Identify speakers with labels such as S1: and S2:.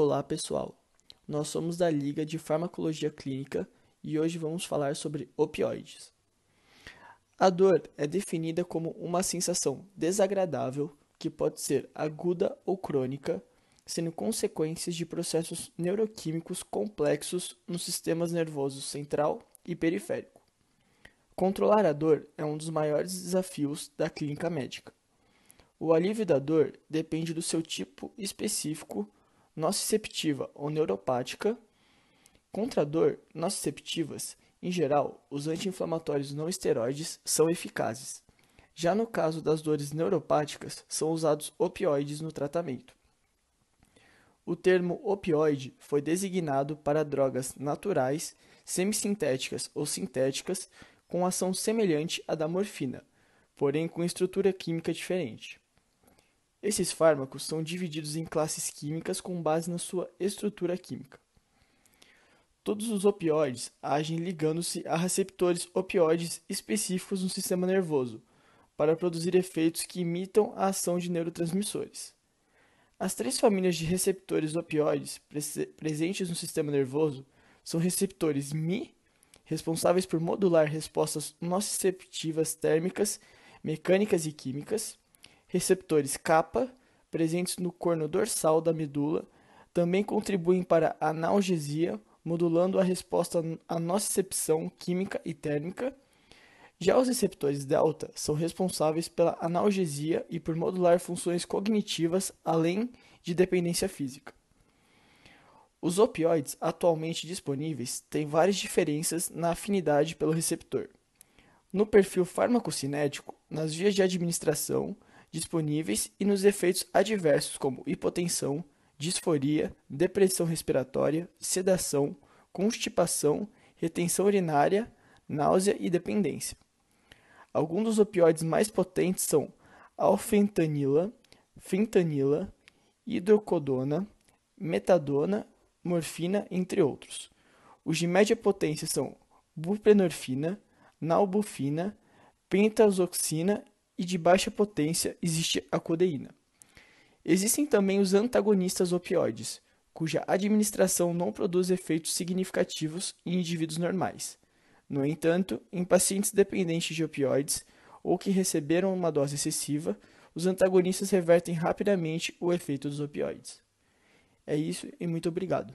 S1: Olá pessoal, nós somos da Liga de Farmacologia Clínica e hoje vamos falar sobre opioides. A dor é definida como uma sensação desagradável que pode ser aguda ou crônica, sendo consequências de processos neuroquímicos complexos nos sistemas nervosos central e periférico. Controlar a dor é um dos maiores desafios da clínica médica. O alívio da dor depende do seu tipo específico nociceptiva ou neuropática. Contra a dor nociceptivas, em geral, os anti-inflamatórios não esteroides são eficazes. Já no caso das dores neuropáticas, são usados opioides no tratamento. O termo opioide foi designado para drogas naturais, semissintéticas ou sintéticas com ação semelhante à da morfina, porém com estrutura química diferente. Esses fármacos são divididos em classes químicas com base na sua estrutura química. Todos os opioides agem ligando-se a receptores opioides específicos no sistema nervoso, para produzir efeitos que imitam a ação de neurotransmissores. As três famílias de receptores opioides presentes no sistema nervoso são receptores Mi, responsáveis por modular respostas nociceptivas térmicas, mecânicas e químicas, receptores kappa, presentes no corno dorsal da medula, também contribuem para a analgesia, modulando a resposta à nocicepção química e térmica. Já os receptores delta são responsáveis pela analgesia e por modular funções cognitivas além de dependência física. Os opioides atualmente disponíveis têm várias diferenças na afinidade pelo receptor. No perfil farmacocinético, nas vias de administração, disponíveis e nos efeitos adversos como hipotensão, disforia, depressão respiratória, sedação, constipação, retenção urinária, náusea e dependência. Alguns dos opioides mais potentes são alfentanila, fentanila, hidrocodona, metadona, morfina, entre outros. Os de média potência são buprenorfina, nalbufina, pentazoxina e de baixa potência existe a codeína. Existem também os antagonistas opioides, cuja administração não produz efeitos significativos em indivíduos normais. No entanto, em pacientes dependentes de opioides ou que receberam uma dose excessiva, os antagonistas revertem rapidamente o efeito dos opioides. É isso e muito obrigado.